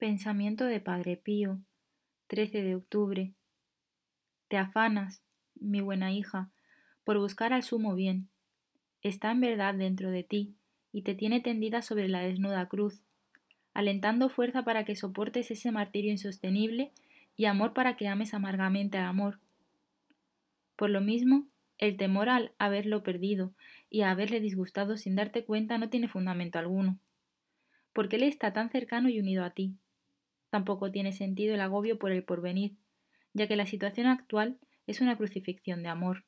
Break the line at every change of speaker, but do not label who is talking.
Pensamiento de Padre Pío, 13 de octubre. Te afanas, mi buena hija, por buscar al sumo bien. Está en verdad dentro de ti y te tiene tendida sobre la desnuda cruz, alentando fuerza para que soportes ese martirio insostenible y amor para que ames amargamente al amor. Por lo mismo, el temor al haberlo perdido y a haberle disgustado sin darte cuenta no tiene fundamento alguno, porque él está tan cercano y unido a ti. Tampoco tiene sentido el agobio por el porvenir, ya que la situación actual es una crucifixión de amor.